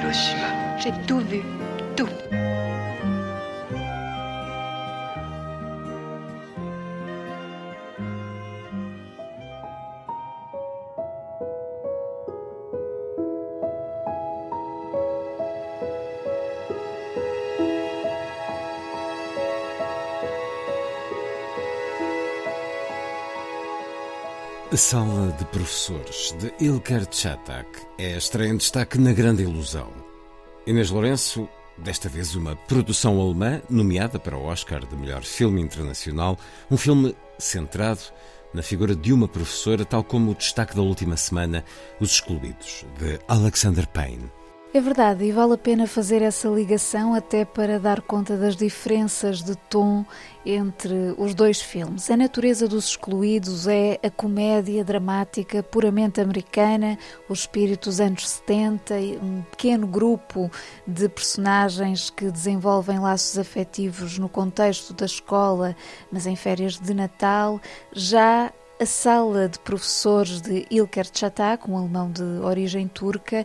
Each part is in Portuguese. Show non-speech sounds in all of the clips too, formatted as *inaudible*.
Hiroshima. J'ai tout vu. Tout. A Sala de Professores de Ilker Chatak é a estreia em destaque na Grande Ilusão. Inês Lourenço, desta vez uma produção alemã nomeada para o Oscar de melhor filme internacional, um filme centrado na figura de uma professora, tal como o destaque da última semana, Os Excluídos, de Alexander Payne. É verdade, e vale a pena fazer essa ligação até para dar conta das diferenças de tom entre os dois filmes. A Natureza dos Excluídos é a comédia dramática puramente americana, o espírito dos anos 70, um pequeno grupo de personagens que desenvolvem laços afetivos no contexto da escola, mas em férias de Natal. Já a sala de professores de Ilker Çatak, um alemão de origem turca,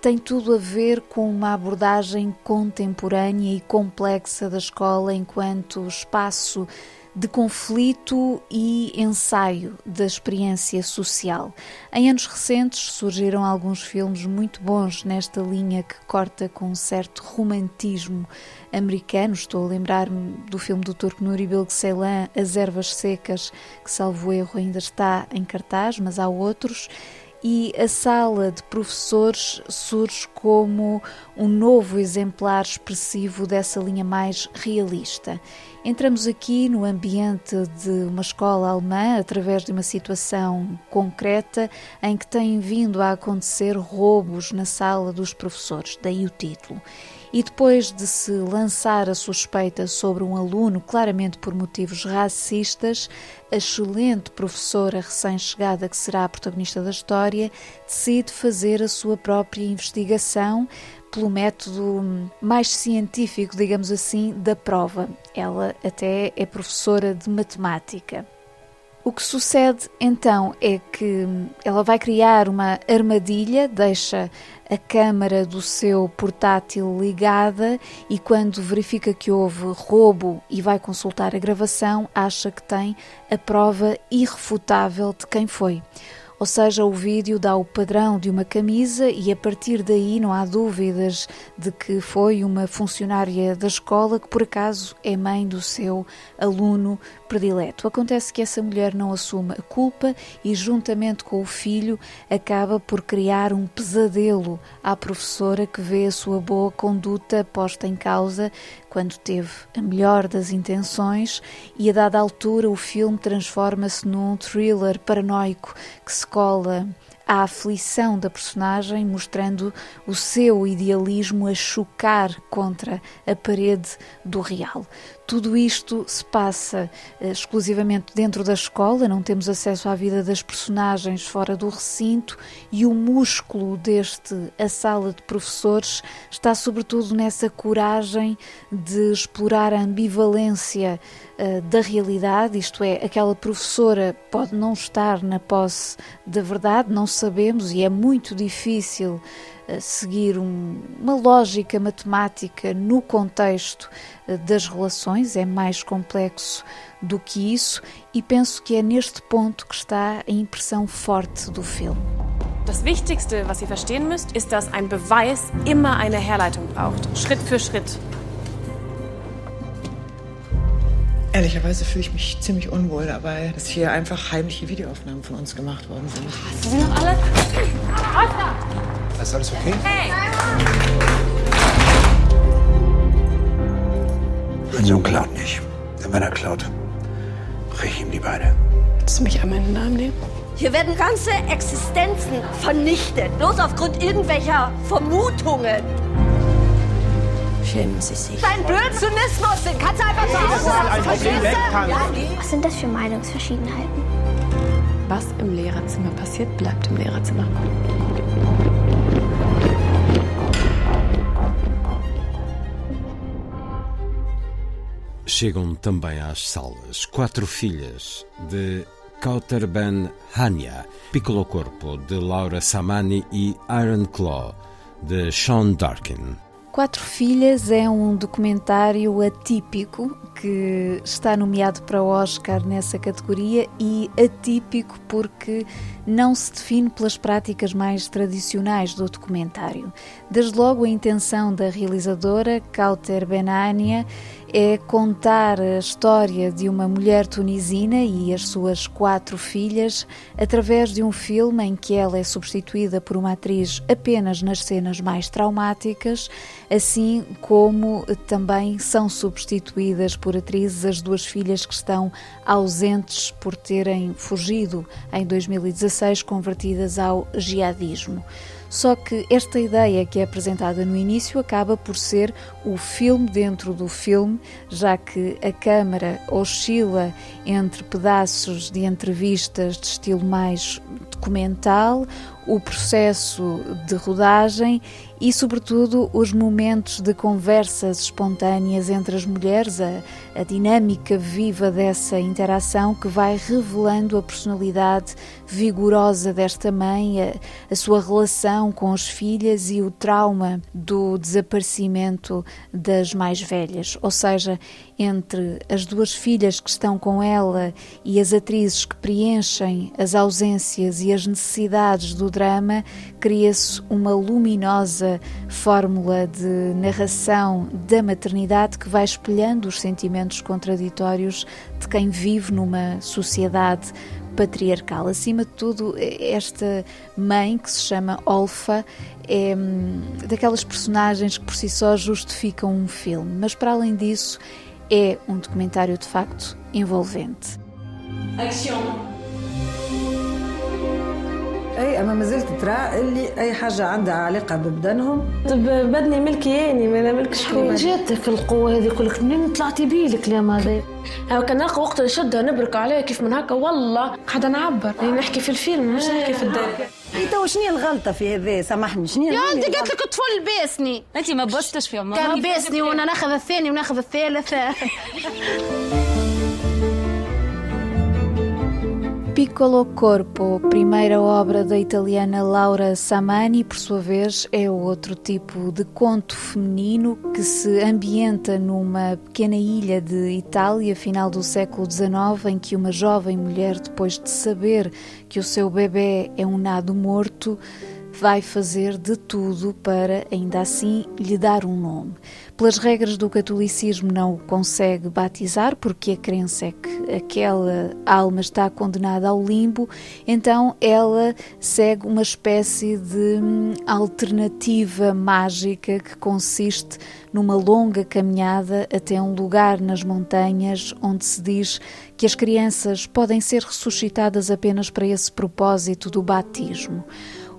tem tudo a ver com uma abordagem contemporânea e complexa da escola enquanto espaço de conflito e ensaio da experiência social. Em anos recentes surgiram alguns filmes muito bons nesta linha que corta com um certo romantismo americano. Estou a lembrar-me do filme do turco Nuri Ceylan, As Ervas Secas, que salvo erro ainda está em cartaz, mas há outros e a sala de professores surge como um novo exemplar expressivo dessa linha mais realista. Entramos aqui no ambiente de uma escola alemã através de uma situação concreta em que têm vindo a acontecer roubos na sala dos professores, daí o título e depois de se lançar a suspeita sobre um aluno, claramente por motivos racistas, a excelente professora recém-chegada, que será a protagonista da história, decide fazer a sua própria investigação pelo método mais científico, digamos assim, da prova. Ela até é professora de matemática. O que sucede então é que ela vai criar uma armadilha, deixa a câmara do seu portátil ligada e quando verifica que houve roubo e vai consultar a gravação, acha que tem a prova irrefutável de quem foi. Ou seja, o vídeo dá o padrão de uma camisa e a partir daí não há dúvidas de que foi uma funcionária da escola que por acaso é mãe do seu aluno predileto. Acontece que essa mulher não assume a culpa e, juntamente com o filho, acaba por criar um pesadelo à professora que vê a sua boa conduta posta em causa quando teve a melhor das intenções e a dada altura o filme transforma-se num thriller paranoico que se cola à aflição da personagem, mostrando o seu idealismo a chocar contra a parede do real. Tudo isto se passa eh, exclusivamente dentro da escola, não temos acesso à vida das personagens fora do recinto e o músculo deste A Sala de Professores está sobretudo nessa coragem de explorar a ambivalência uh, da realidade, isto é, aquela professora pode não estar na posse da verdade, não sabemos e é muito difícil seguir um, uma lógica matemática no contexto das relações, é mais complexo do que isso, e penso que é neste ponto que está a impressão forte do filme. Das Wichtigste, was ihr verstehen müsst, ist, dass ein Beweis immer eine Herleitung braucht, Schritt für Schritt. Ehrlicherweise fühle ich mich ziemlich unwohl dabei, dass hier einfach heimliche Videoaufnahmen von uns gemacht worden sind. Sie sind doch alle. Oscar! Ist alles okay? Hey! Mein Sohn klaut nicht. Denn wenn er klaut, brich ich ihm die Beine. Willst du mich an meinen Namen nehmen? Hier werden ganze Existenzen vernichtet, bloß aufgrund irgendwelcher Vermutungen. Schämen Sie sich. Dein Blödsinnismus, den kannst du einfach Hause lassen. Verstehst du? Was sind das für Meinungsverschiedenheiten? Was im Lehrerzimmer passiert, bleibt im Lehrerzimmer. Chegam também às salas quatro filhas de Kauter Ben Hania, Piccolo Corpo de Laura Samani e Iron Claw de Sean Darkin. Quatro Filhas é um documentário atípico que está nomeado para o Oscar nessa categoria e atípico porque não se define pelas práticas mais tradicionais do documentário. Desde logo, a intenção da realizadora, Kauter Benania, é contar a história de uma mulher tunisina e as suas quatro filhas através de um filme em que ela é substituída por uma atriz apenas nas cenas mais traumáticas, assim como também são substituídas por atrizes as duas filhas que estão ausentes por terem fugido em 2016, convertidas ao jihadismo. Só que esta ideia que é apresentada no início acaba por ser o filme dentro do filme, já que a câmara oscila entre pedaços de entrevistas de estilo mais documental, o processo de rodagem e, sobretudo, os momentos de conversas espontâneas entre as mulheres, a, a, dinâmica viva dessa interação que vai revelando a personalidade vigorosa desta mãe, a, a sua relação com as filhas e o trauma do desaparecimento das mais velhas. Ou seja, entre as duas filhas que estão com ela e as atrizes que preenchem as ausências e as necessidades do drama, cria-se uma luminosa fórmula de narração da maternidade que vai espelhando os sentimentos contraditórios de quem vive numa sociedade patriarcal. Acima de tudo, esta mãe que se chama Olfa é hum, daquelas personagens que por si só justificam um filme, mas para além disso é um documentário de facto envolvente. Action. أي أما ما زلت ترى اللي أي حاجة عندها علاقة ببدنهم. طب بدني ملك ياني ما أنا ملك شكون جاتك القوة هذه كلك منين طلعتي بيه الكلام هذا هاو كان نلقى وقت نشدها نبرك عليها كيف من هكا والله قاعدة نعبر. يعني نحكي في الفيلم مش نحكي في الدار. إنت وشنو الغلطة في هذا سامحني شنو يا ولدي قالت لك طفل باسني. أنت ما بستش في عمرها كان باسني وأنا ناخذ الثاني وناخذ الثالث *laughs* Piccolo Corpo, primeira obra da italiana Laura Samani, por sua vez, é outro tipo de conto feminino que se ambienta numa pequena ilha de Itália, final do século XIX, em que uma jovem mulher, depois de saber que o seu bebê é um nado morto, vai fazer de tudo para, ainda assim, lhe dar um nome. Pelas regras do catolicismo, não o consegue batizar, porque a crença é que aquela alma está condenada ao limbo, então ela segue uma espécie de hum, alternativa mágica que consiste numa longa caminhada até um lugar nas montanhas onde se diz que as crianças podem ser ressuscitadas apenas para esse propósito do batismo.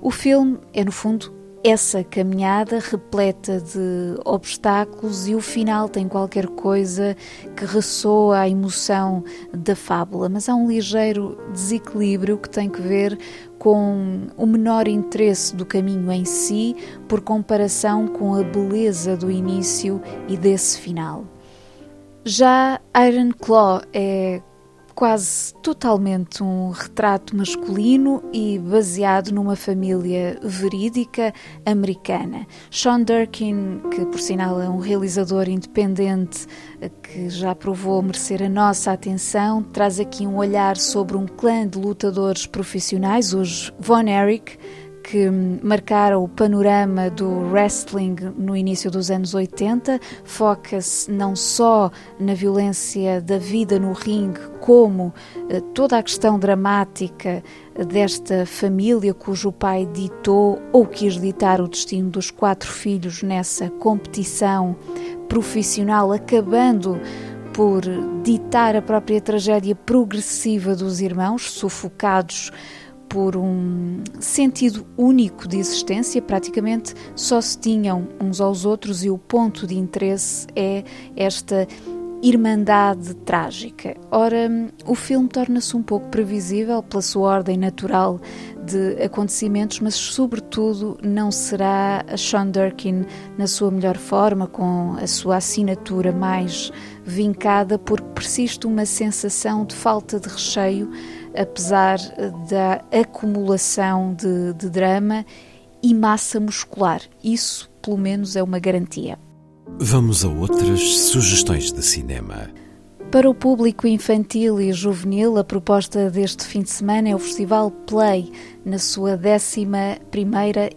O filme é, no fundo, essa caminhada repleta de obstáculos e o final tem qualquer coisa que ressoa a emoção da fábula, mas há um ligeiro desequilíbrio que tem que ver com o menor interesse do caminho em si por comparação com a beleza do início e desse final. Já Iron Claw é quase totalmente um retrato masculino e baseado numa família verídica americana. Sean Durkin, que por sinal é um realizador independente que já provou merecer a nossa atenção, traz aqui um olhar sobre um clã de lutadores profissionais, os Von Erich, que marcaram o panorama do wrestling no início dos anos 80. Foca-se não só na violência da vida no ringue, como eh, toda a questão dramática desta família cujo pai ditou ou quis ditar o destino dos quatro filhos nessa competição profissional, acabando por ditar a própria tragédia progressiva dos irmãos, sufocados por um sentido único de existência, praticamente só se tinham uns aos outros e o ponto de interesse é esta irmandade trágica. Ora, o filme torna-se um pouco previsível pela sua ordem natural de acontecimentos, mas sobretudo não será a Sean Durkin na sua melhor forma, com a sua assinatura mais vincada, porque persiste uma sensação de falta de recheio, apesar da acumulação de, de drama e massa muscular. Isso, pelo menos, é uma garantia. Vamos a outras sugestões de cinema. Para o público infantil e juvenil, a proposta deste fim de semana é o Festival Play, na sua 11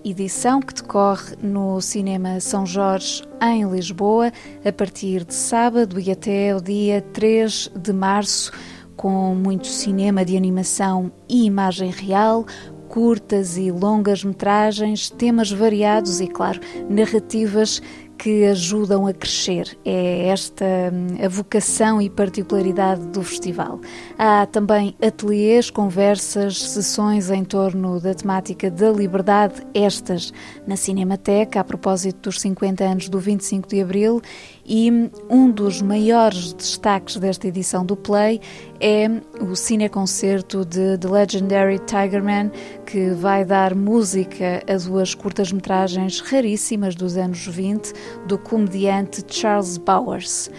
edição, que decorre no Cinema São Jorge, em Lisboa, a partir de sábado e até o dia 3 de março, com muito cinema de animação e imagem real, curtas e longas metragens, temas variados e, claro, narrativas que ajudam a crescer. É esta hum, a vocação e particularidade do festival. Há também ateliês, conversas, sessões em torno da temática da liberdade, estas na Cinemateca, a propósito dos 50 anos do 25 de Abril, e um dos maiores destaques desta edição do Play é o cineconcerto de The Legendary Tigerman, que vai dar música a duas curtas-metragens raríssimas dos anos 20 do comediante Charles Bowers.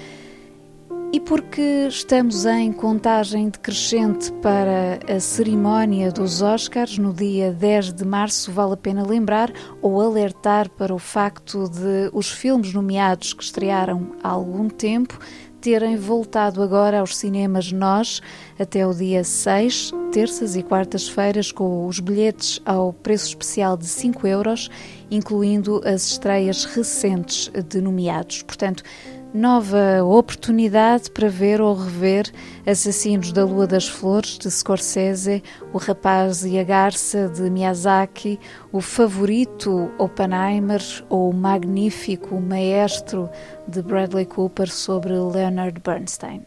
E porque estamos em contagem decrescente para a cerimónia dos Oscars no dia 10 de março, vale a pena lembrar ou alertar para o facto de os filmes nomeados que estrearam há algum tempo terem voltado agora aos cinemas nós até o dia 6, terças e quartas-feiras, com os bilhetes ao preço especial de 5 euros, incluindo as estreias recentes de nomeados. Portanto, nova oportunidade para ver ou rever Assassinos da Lua das Flores, de Scorsese, O Rapaz e a Garça, de Miyazaki, o favorito Oppenheimer ou o magnífico Maestro, de Bradley Cooper, sobre Leonard Bernstein.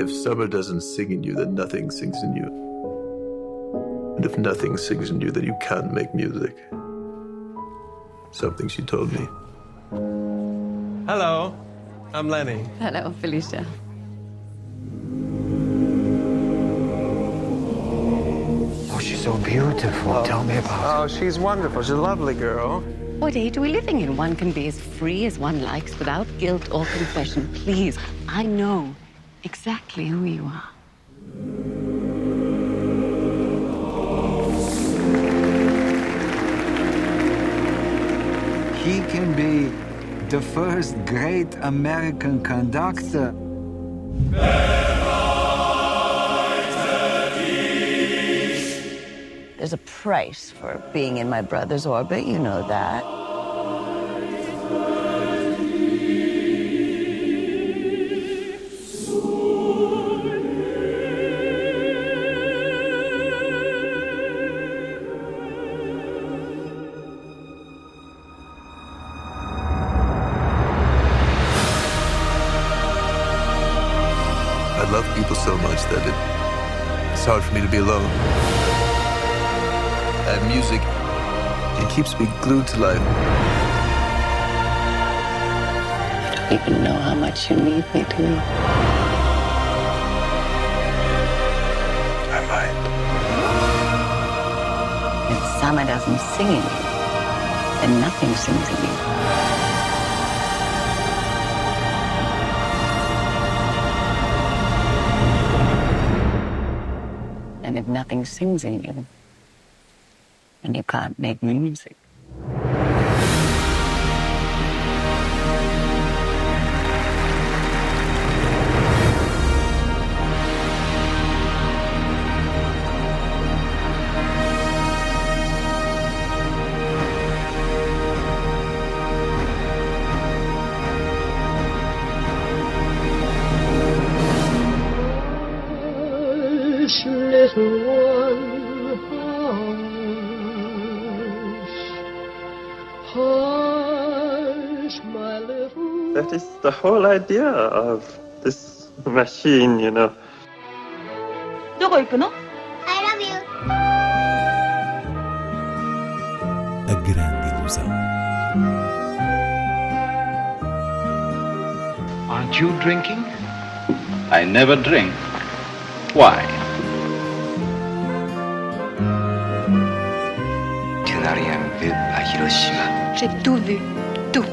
If summer doesn't sing in you, then nothing sings in you. And if nothing sings in you, then you can't make music. Something she told me. Hello. I'm Lenny. Hello, Felicia. Oh, she's so beautiful. Oh. Tell me about her. Oh, she's wonderful. She's a lovely girl. What age are we living in? One can be as free as one likes without guilt or confession. Please, I know exactly who you are. He can be the first great American conductor. There's a price for being in my brother's orbit, you know that. Hard for me to be alone. That music, it keeps me glued to life. You don't even know how much you need me, do you? I might. If summer doesn't sing in you, then nothing sings in you. And if nothing sings in you, then you can't make music. That is the whole idea of this machine, you know. どこ行くの I love you. A grande ilusão. Aren't you drinking? I never drink. Why? Tu n'as rien vu à Hiroshima. J'ai tout vu. Tout.